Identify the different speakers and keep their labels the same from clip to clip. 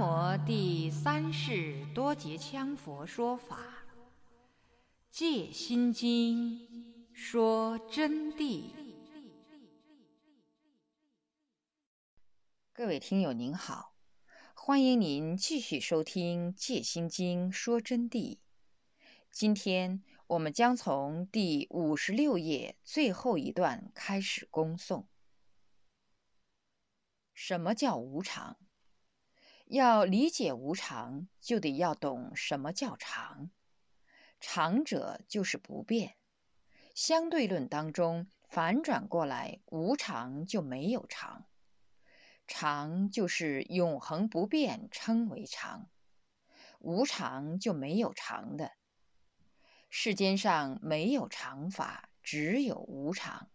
Speaker 1: 摩第三世多杰羌佛说法，《戒心经》说真谛。各位听友您好，欢迎您继续收听《戒心经》说真谛。今天我们将从第五十六页最后一段开始恭诵。什么叫无常？要理解无常，就得要懂什么叫常。常者就是不变。相对论当中反转过来，无常就没有常。常就是永恒不变，称为常。无常就没有常的。世间上没有常法，只有无常。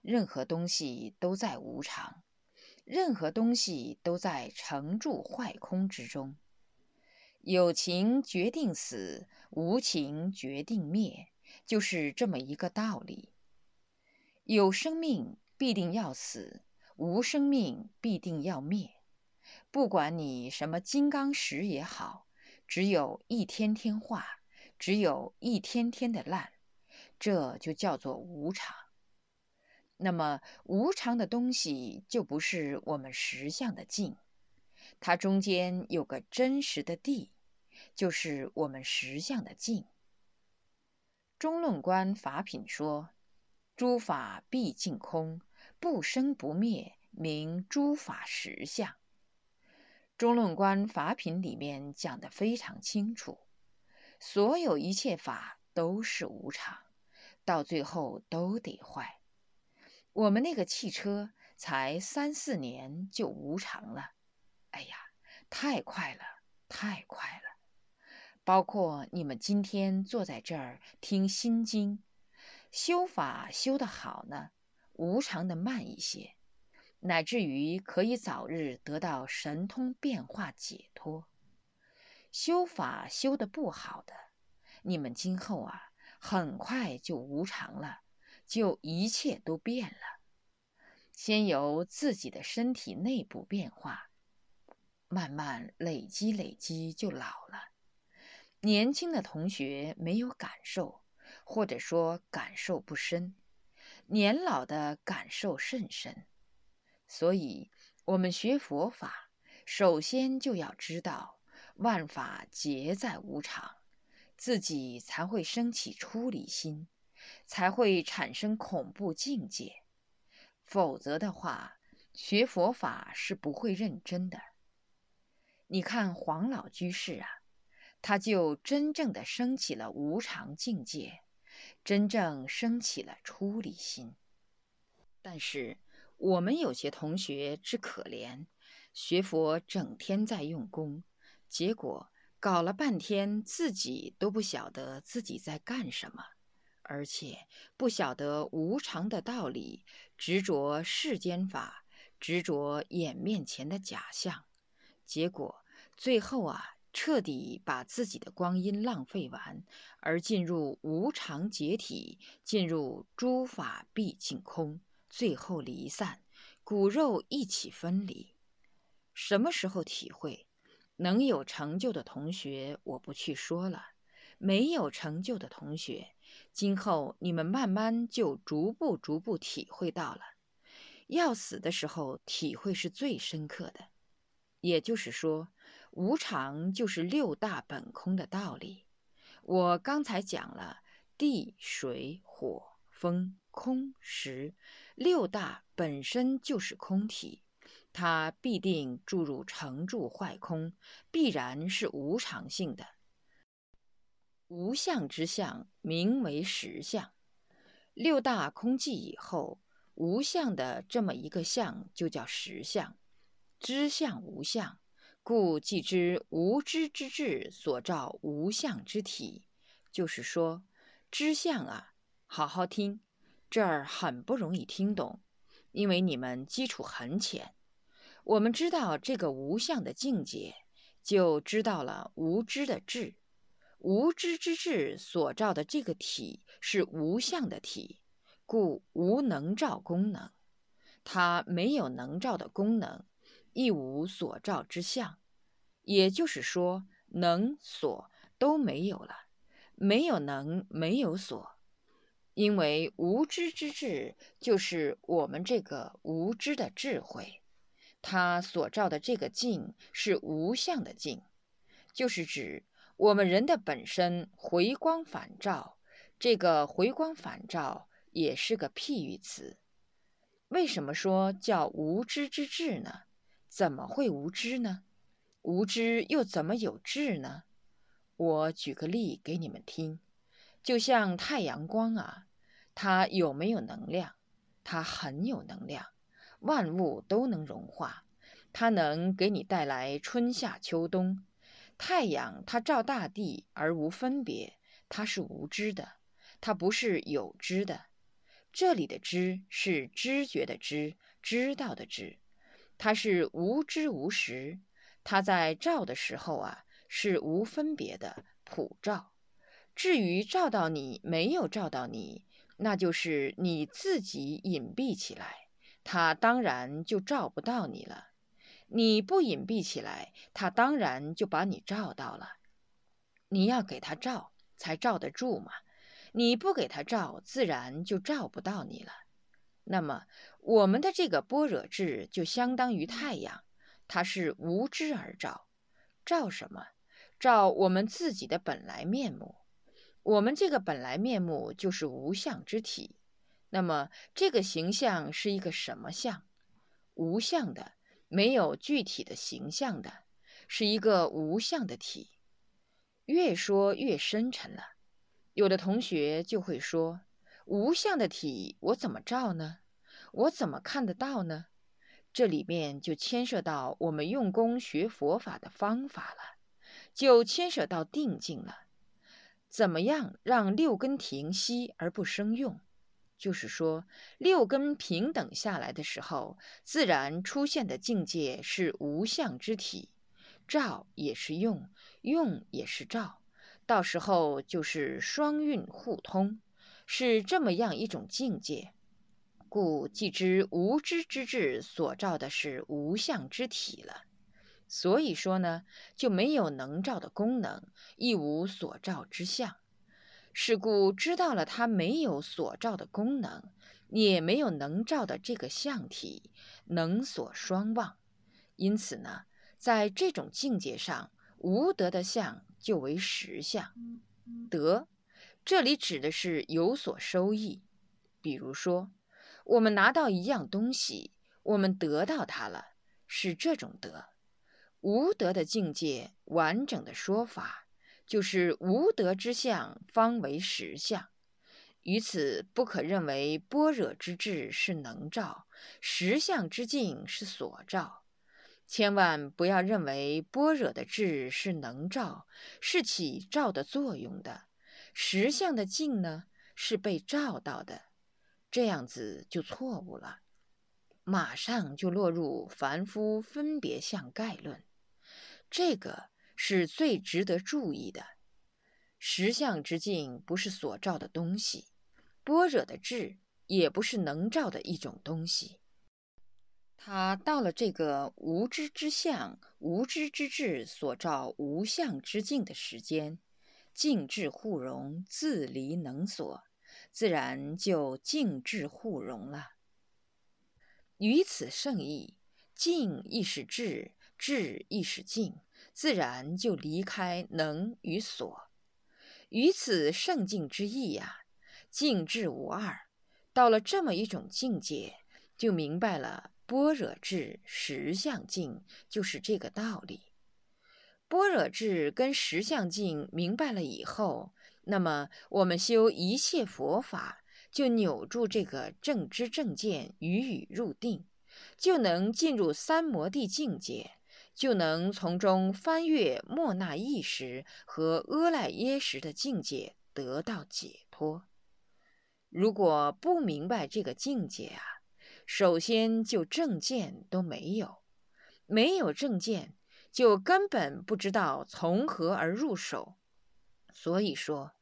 Speaker 1: 任何东西都在无常。任何东西都在成住坏空之中，有情决定死，无情决定灭，就是这么一个道理。有生命必定要死，无生命必定要灭。不管你什么金刚石也好，只有一天天化，只有一天天的烂，这就叫做无常。那么无常的东西就不是我们实相的境，它中间有个真实的地，就是我们实相的境。中论观法品说：“诸法毕竟空，不生不灭，名诸法实相。”中论观法品里面讲的非常清楚，所有一切法都是无常，到最后都得坏。我们那个汽车才三四年就无常了，哎呀，太快了，太快了！包括你们今天坐在这儿听心经，修法修得好呢，无常的慢一些，乃至于可以早日得到神通变化解脱。修法修得不好的，你们今后啊，很快就无常了。就一切都变了，先由自己的身体内部变化，慢慢累积累积就老了。年轻的同学没有感受，或者说感受不深；年老的感受甚深。所以，我们学佛法，首先就要知道万法皆在无常，自己才会升起出离心。才会产生恐怖境界，否则的话，学佛法是不会认真的。你看黄老居士啊，他就真正的升起了无常境界，真正升起了出离心。但是我们有些同学之可怜，学佛整天在用功，结果搞了半天，自己都不晓得自己在干什么。而且不晓得无常的道理，执着世间法，执着眼面前的假象，结果最后啊，彻底把自己的光阴浪费完，而进入无常解体，进入诸法毕竟空，最后离散，骨肉一起分离。什么时候体会？能有成就的同学，我不去说了；没有成就的同学。今后你们慢慢就逐步逐步体会到了，要死的时候体会是最深刻的。也就是说，无常就是六大本空的道理。我刚才讲了地、水、火、风、空、识六大本身就是空体，它必定注入成住坏空，必然是无常性的。无相之相名为实相，六大空寂以后，无相的这么一个相就叫实相。知相无相，故即知无知之智所照无相之体。就是说，知相啊，好好听，这儿很不容易听懂，因为你们基础很浅。我们知道这个无相的境界，就知道了无知的智。无知之智所照的这个体是无相的体，故无能照功能。它没有能照的功能，亦无所照之相。也就是说，能所都没有了，没有能，没有所，因为无知之智就是我们这个无知的智慧，它所照的这个镜是无相的镜，就是指我们人的本身回光返照，这个回光返照也是个譬喻词。为什么说叫无知之智呢？怎么会无知呢？无知又怎么有智呢？我举个例给你们听，就像太阳光啊，它有没有能量？它很有能量，万物都能融化，它能给你带来春夏秋冬。太阳它照大地而无分别，它是无知的，它不是有知的。这里的知是知觉的知，知道的知，它是无知无识。它在照的时候啊，是无分别的普照。至于照到你没有照到你，那就是你自己隐蔽起来，它当然就照不到你了。你不隐蔽起来，它当然就把你照到了。你要给它照，才照得住嘛。你不给它照，自然就照不到你了。那么，我们的这个般若智就相当于太阳。它是无知而照，照什么？照我们自己的本来面目。我们这个本来面目就是无相之体。那么这个形象是一个什么相？无相的，没有具体的形象的，是一个无相的体。越说越深沉了。有的同学就会说：“无相的体，我怎么照呢？我怎么看得到呢？”这里面就牵涉到我们用功学佛法的方法了，就牵涉到定境了。怎么样让六根停息而不生用？就是说，六根平等下来的时候，自然出现的境界是无相之体，照也是用，用也是照，到时候就是双运互通，是这么样一种境界。故既知无知之智所照的是无相之体了，所以说呢，就没有能照的功能，亦无所照之相。是故知道了它没有所照的功能，也没有能照的这个相体，能所双忘。因此呢，在这种境界上，无德的相就为实相。德，这里指的是有所收益，比如说。我们拿到一样东西，我们得到它了，是这种德。无德的境界，完整的说法就是无德之相方为实相。于此不可认为般若之智是能照，实相之境是所照。千万不要认为般若的智是能照，是起照的作用的。实相的境呢，是被照到的。这样子就错误了，马上就落入凡夫分别相概论，这个是最值得注意的。实相之境不是所照的东西，般若的智也不是能照的一种东西。他到了这个无知之相、无知之智所照无相之境的时间，境智互融，自离能所。自然就静智互融了。于此圣意，静亦是智，智亦是静，自然就离开能与所。于此圣境之意呀，静智无二。到了这么一种境界，就明白了般若智实相境就是这个道理。般若智跟实相境明白了以后。那么，我们修一切佛法，就扭住这个正知正见，语语入定，就能进入三摩地境界，就能从中翻越莫那意识和阿赖耶识的境界，得到解脱。如果不明白这个境界啊，首先就正见都没有，没有正见，就根本不知道从何而入手。所以说，《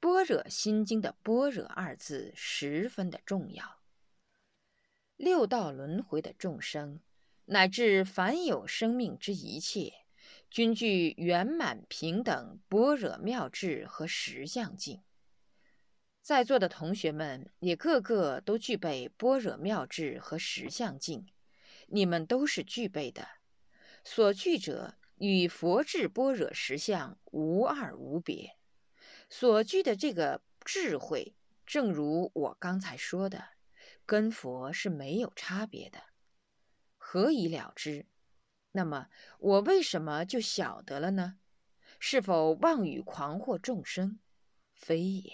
Speaker 1: 般若心经》的“般若”二字十分的重要。六道轮回的众生，乃至凡有生命之一切，均具圆满平等般若妙智和实相境。在座的同学们也个个都具备般若妙智和实相境，你们都是具备的。所具者与佛智般若实相无二无别。所具的这个智慧，正如我刚才说的，跟佛是没有差别的。何以了之？那么我为什么就晓得了呢？是否妄语狂惑众生？非也。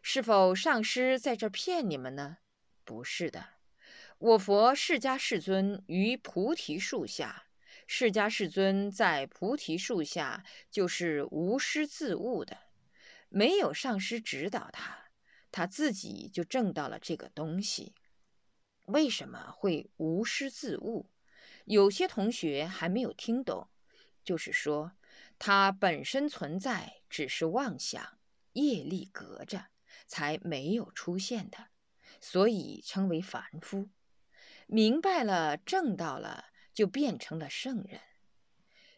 Speaker 1: 是否上师在这骗你们呢？不是的，我佛释迦世尊于菩提树下，释迦世尊在菩提树下就是无师自悟的，没有上师指导他，他自己就证到了这个东西。为什么会无师自悟？有些同学还没有听懂，就是说它本身存在只是妄想，业力隔着。才没有出现的，所以称为凡夫。明白了，正到了，就变成了圣人，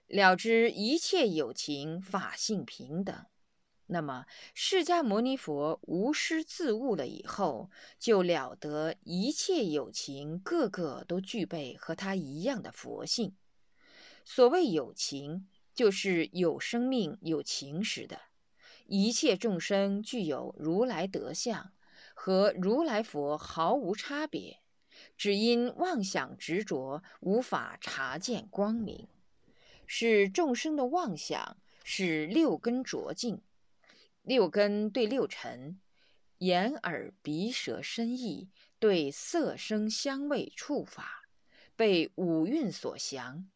Speaker 1: 了知一切有情法性平等。那么，释迦牟尼佛无师自悟了以后，就了得一切有情个个都具备和他一样的佛性。所谓有情，就是有生命、有情识的。一切众生具有如来德相，和如来佛毫无差别，只因妄想执着，无法察见光明。是众生的妄想使六根浊净，六根对六尘，眼耳鼻舌身意对色声香味触法，被五蕴所降，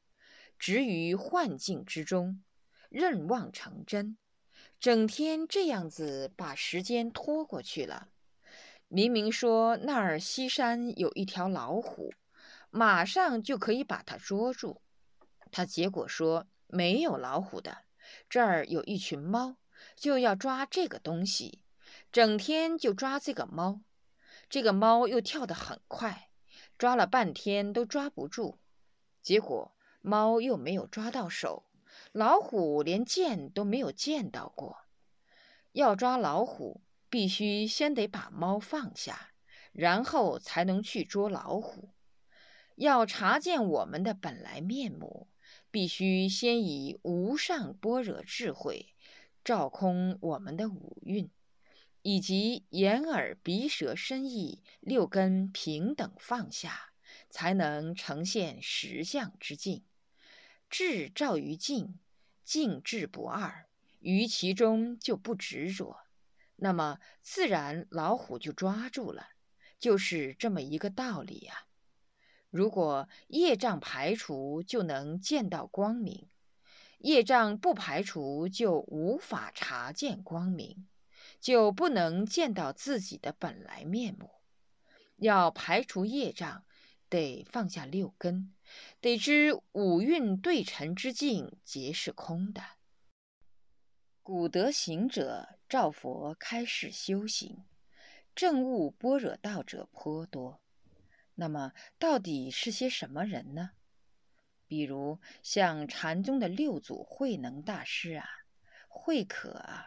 Speaker 1: 执于幻境之中，任妄成真。整天这样子把时间拖过去了。明明说那儿西山有一条老虎，马上就可以把它捉住。他结果说没有老虎的，这儿有一群猫，就要抓这个东西，整天就抓这个猫。这个猫又跳得很快，抓了半天都抓不住。结果猫又没有抓到手。老虎连见都没有见到过，要抓老虎，必须先得把猫放下，然后才能去捉老虎。要察见我们的本来面目，必须先以无上般若智慧照空我们的五蕴，以及眼耳鼻舌身意六根平等放下，才能呈现实相之境。智照于境。静智不二，于其中就不执着，那么自然老虎就抓住了，就是这么一个道理呀。如果业障排除，就能见到光明；业障不排除，就无法察见光明，就不能见到自己的本来面目。要排除业障，得放下六根。得知五蕴对尘之境皆是空的。古德行者照佛开示修行，证悟般若道者颇多。那么，到底是些什么人呢？比如像禅宗的六祖慧能大师啊，慧可啊，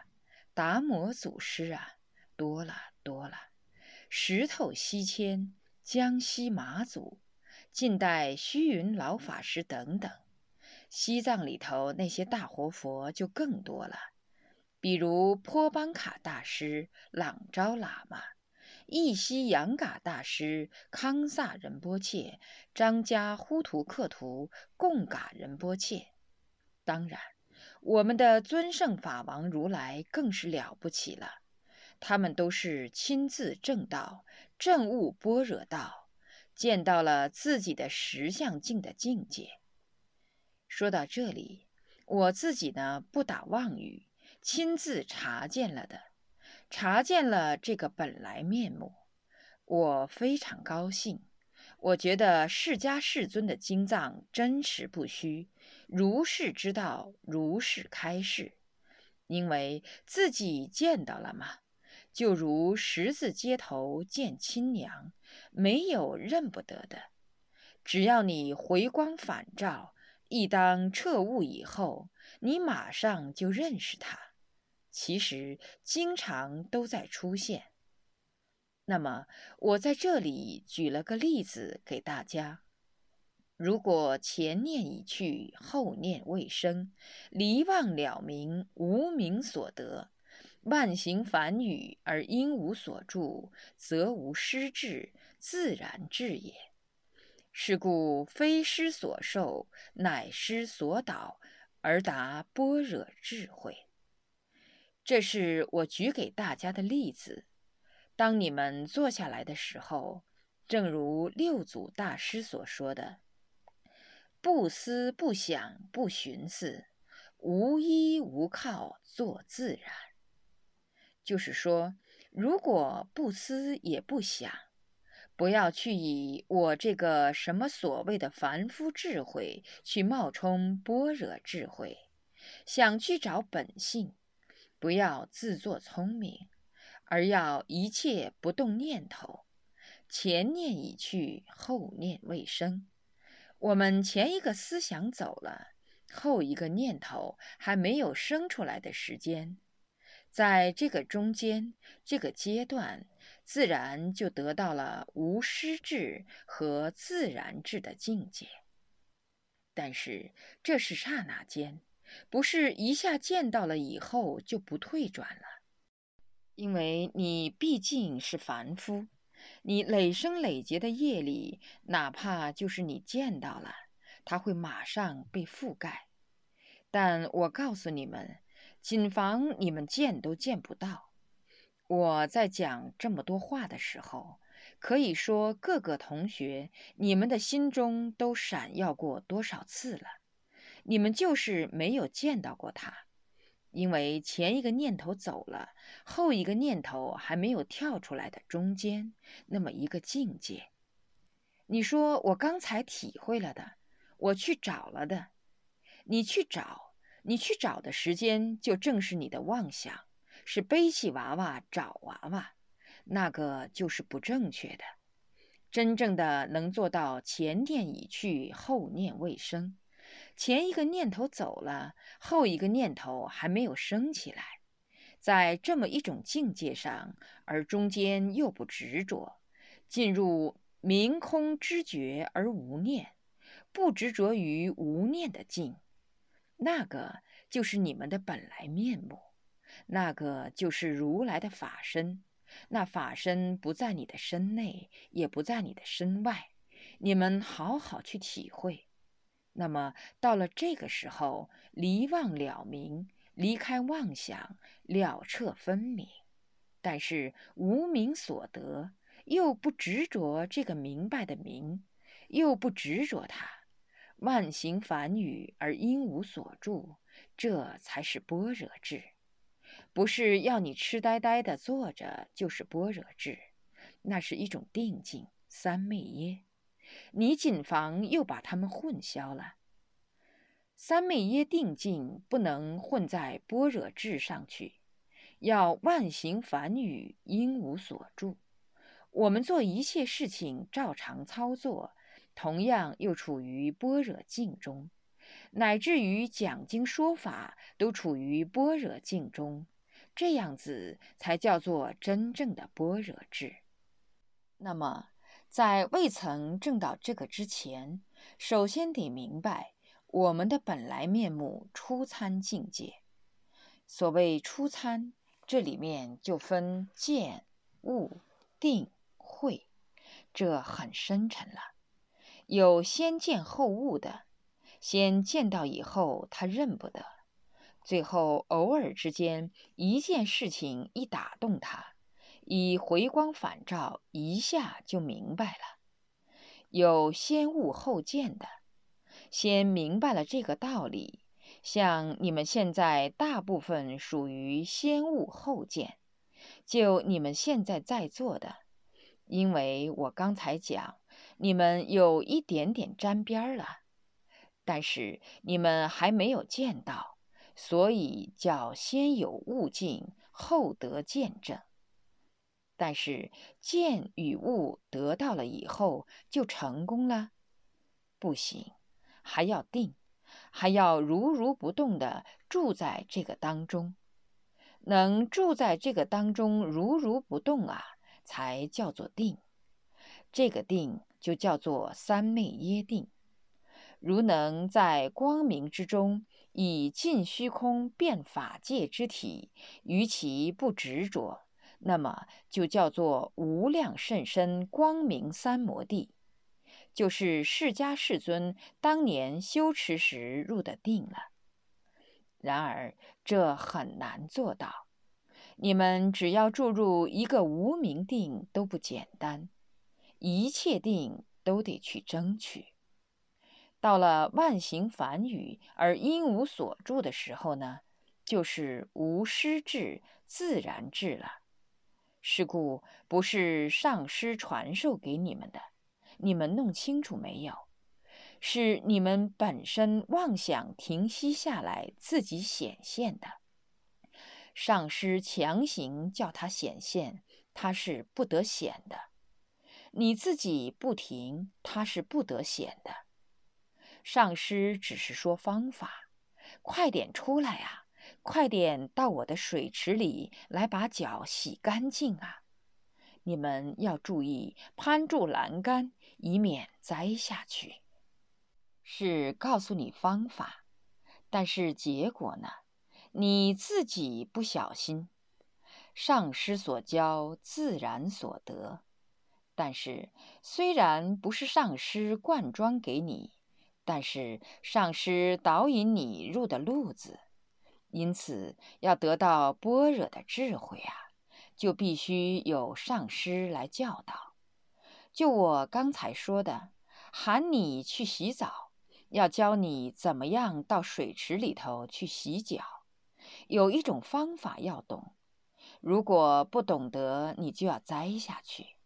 Speaker 1: 达摩祖师啊，多了多了。石头西迁，江西马祖。近代虚云老法师等等，西藏里头那些大活佛就更多了，比如坡邦卡大师、朗昭喇嘛、义西扬嘎大师、康萨仁波切、张家呼图克图、贡嘎仁波切。当然，我们的尊圣法王如来更是了不起了，他们都是亲自证道、证悟般若道。见到了自己的实相境的境界。说到这里，我自己呢不打妄语，亲自查见了的，查见了这个本来面目，我非常高兴。我觉得释迦世尊的经藏真实不虚，如是之道，如是开示，因为自己见到了嘛。就如十字街头见亲娘，没有认不得的。只要你回光返照，一当彻悟以后，你马上就认识它。其实经常都在出现。那么，我在这里举了个例子给大家：如果前念已去，后念未生，离妄了明，无明所得，万行繁语而因无所住，则无失智，自然智也。是故非师所受，乃师所导，而达般若智慧。这是我举给大家的例子。当你们坐下来的时候，正如六祖大师所说的：“不思不想不寻思，无依无靠做自然。”就是说，如果不思也不想，不要去以我这个什么所谓的凡夫智慧去冒充般若智慧，想去找本性。不要自作聪明，而要一切不动念头。前念已去，后念未生。我们前一个思想走了，后一个念头还没有生出来的时间，在这个中间这个阶段，自然就得到了无失智和自然智的境界。但是这是刹那间。不是一下见到了以后就不退转了，因为你毕竟是凡夫，你累生累劫的业力，哪怕就是你见到了，它会马上被覆盖。但我告诉你们，谨防你们见都见不到。我在讲这么多话的时候，可以说各个同学，你们的心中都闪耀过多少次了。你们就是没有见到过他，因为前一个念头走了，后一个念头还没有跳出来的中间那么一个境界。你说我刚才体会了的，我去找了的，你去找，你去找的时间就正是你的妄想，是背起娃娃找娃娃，那个就是不正确的。真正的能做到前念已去，后念未生。前一个念头走了，后一个念头还没有升起来，在这么一种境界上，而中间又不执着，进入明空知觉而无念，不执着于无念的境，那个就是你们的本来面目，那个就是如来的法身。那法身不在你的身内，也不在你的身外，你们好好去体会。那么到了这个时候，离妄了明，离开妄想，了彻分明。但是无明所得，又不执着这个明白的明，又不执着它。万行繁语而因无所住，这才是般若智。不是要你痴呆呆的坐着就是般若智，那是一种定境，三昧耶。你谨防又把他们混淆了。三昧耶定境不能混在般若智上去，要万行梵语应无所住。我们做一切事情照常操作，同样又处于般若境中，乃至于讲经说法都处于般若境中，这样子才叫做真正的般若智。那么。在未曾证到这个之前，首先得明白我们的本来面目——初参境界。所谓初参，这里面就分见、悟、定、慧，这很深沉了。有先见后悟的，先见到以后他认不得，最后偶尔之间一件事情一打动他。以回光返照，一下就明白了。有先悟后见的，先明白了这个道理。像你们现在大部分属于先悟后见，就你们现在在座的，因为我刚才讲，你们有一点点沾边了，但是你们还没有见到，所以叫先有悟境，后得见证。但是见与悟得到了以后就成功了，不行，还要定，还要如如不动地住在这个当中。能住在这个当中如如不动啊，才叫做定。这个定就叫做三昧耶定。如能在光明之中，以尽虚空变法界之体，于其不执着，那么就叫做无量甚深光明三摩地，就是释迦世尊当年修持时入的定了。然而这很难做到，你们只要注入一个无名定都不简单，一切定都得去争取。到了万行梵语而因无所住的时候呢，就是无师智自然智了。是故不是上师传授给你们的，你们弄清楚没有？是你们本身妄想停息下来，自己显现的。上师强行叫他显现，他是不得显的；你自己不停，他是不得显的。上师只是说方法，快点出来啊！快点到我的水池里来，把脚洗干净啊！你们要注意攀住栏杆，以免栽下去。是告诉你方法，但是结果呢？你自己不小心。上师所教，自然所得。但是虽然不是上师灌装给你。但是上师导引你入的路子，因此要得到般若的智慧啊，就必须有上师来教导。就我刚才说的，喊你去洗澡，要教你怎么样到水池里头去洗脚，有一种方法要懂。如果不懂得，你就要栽下去。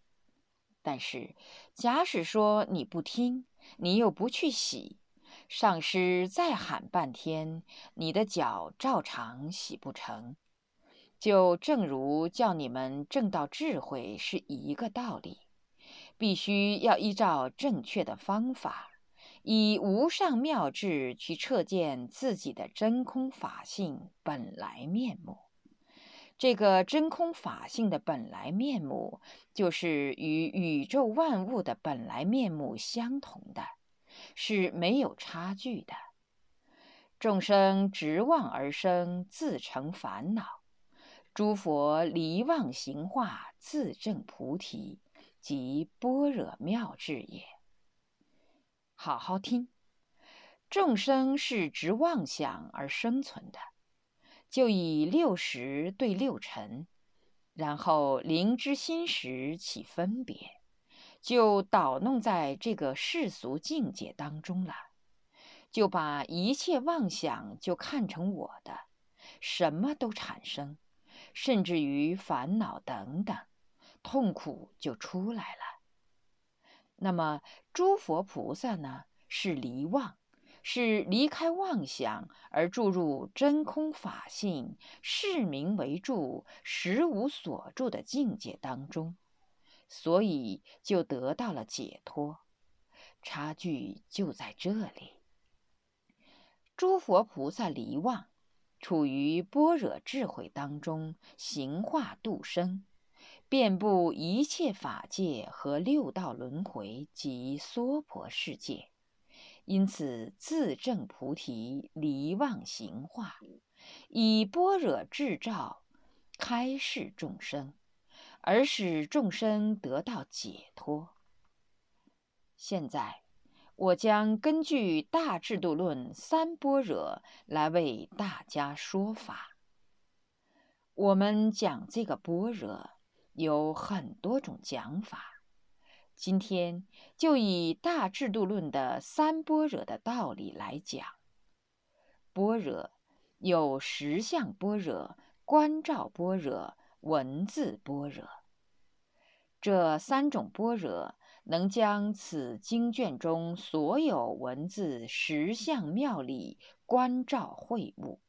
Speaker 1: 但是假使说你不听。你又不去洗，上师再喊半天，你的脚照常洗不成，就正如叫你们正道智慧是一个道理，必须要依照正确的方法，以无上妙智去彻见自己的真空法性本来面目。这个真空法性的本来面目，就是与宇宙万物的本来面目相同的，是没有差距的。众生执妄而生，自成烦恼；诸佛离妄行化，自证菩提，即般若妙智也。好好听，众生是执妄想而生存的。就以六识对六尘，然后灵知心识起分别，就捣弄在这个世俗境界当中了，就把一切妄想就看成我的，什么都产生，甚至于烦恼等等，痛苦就出来了。那么诸佛菩萨呢，是离妄。是离开妄想而注入真空法性，视名为住，实无所住的境界当中，所以就得到了解脱。差距就在这里。诸佛菩萨离妄，处于般若智慧当中，行化度生，遍布一切法界和六道轮回及娑婆世界。因此，自证菩提，离妄行化，以般若智照，开示众生，而使众生得到解脱。现在，我将根据《大制度论》三般若来为大家说法。我们讲这个般若，有很多种讲法。今天就以大制度论的三般若的道理来讲。般若有实相般若、观照般若、文字般若。这三种般若能将此经卷中所有文字实相妙理观照会悟，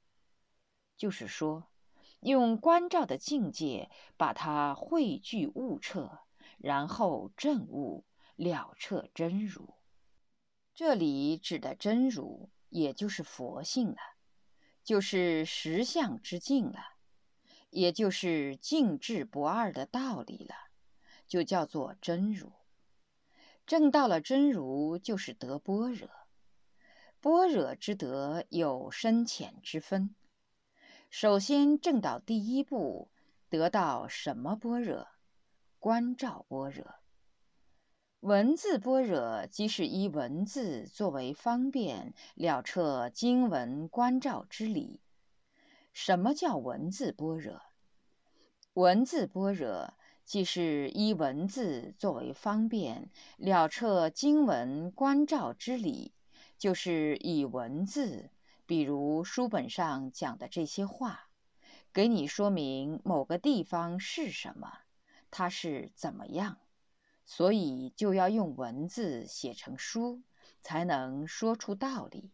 Speaker 1: 就是说，用观照的境界把它汇聚悟彻。然后证悟了彻真如，这里指的真如，也就是佛性了，就是实相之境了，也就是静智不二的道理了，就叫做真如。证到了真如，就是得般若。般若之德有深浅之分。首先证到第一步，得到什么般若？观照般若。文字般若，即是依文字作为方便了彻经文观照之理。什么叫文字般若？文字般若。既是依文字作为方便了彻经文观照之理，就是以文字，比如书本上讲的这些话，给你说明某个地方是什么，它是怎么样，所以就要用文字写成书，才能说出道理。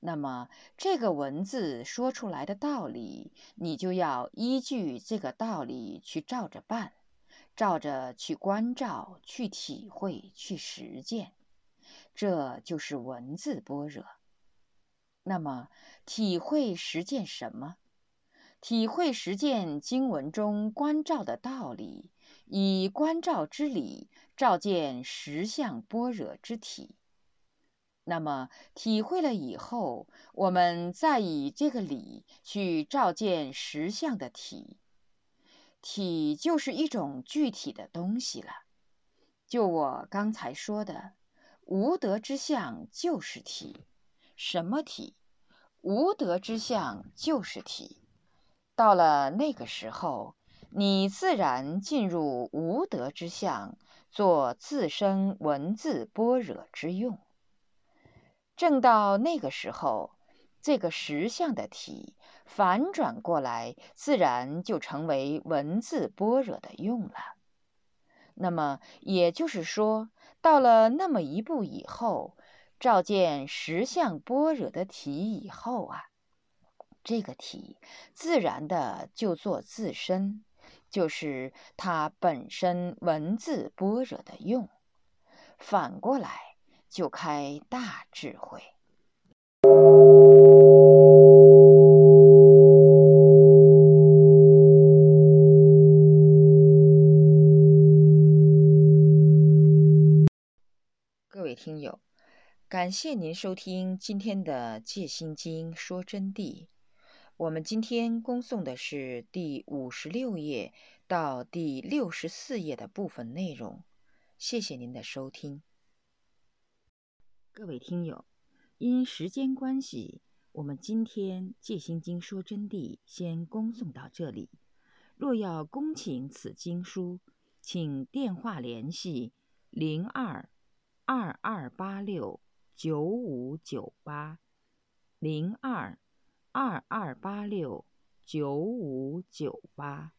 Speaker 1: 那么这个文字说出来的道理，你就要依据这个道理去照着办。照着去关照、去体会、去实践，这就是文字般若。那么，体会实践什么？体会实践经文中关照的道理，以关照之理照见实相般若之体。那么，体会了以后，我们再以这个理去照见实相的体。体就是一种具体的东西了。就我刚才说的，无德之相就是体。什么体？无德之相就是体。到了那个时候，你自然进入无德之相，做自身文字般若之用。正到那个时候，这个实相的体。反转过来，自然就成为文字般若的用了。那么也就是说，到了那么一步以后，照见实相般若的体以后啊，这个体自然的就做自身，就是它本身文字般若的用。反过来就开大智慧。各位听友，感谢您收听今天的《戒心经》说真谛。我们今天恭诵的是第五十六页到第六十四页的部分内容。谢谢您的收听。各位听友，因时间关系，我们今天《戒心经》说真谛先恭送到这里。若要恭请此经书，请电话联系零二。二二八六九五九八，零二二二八六九五九八。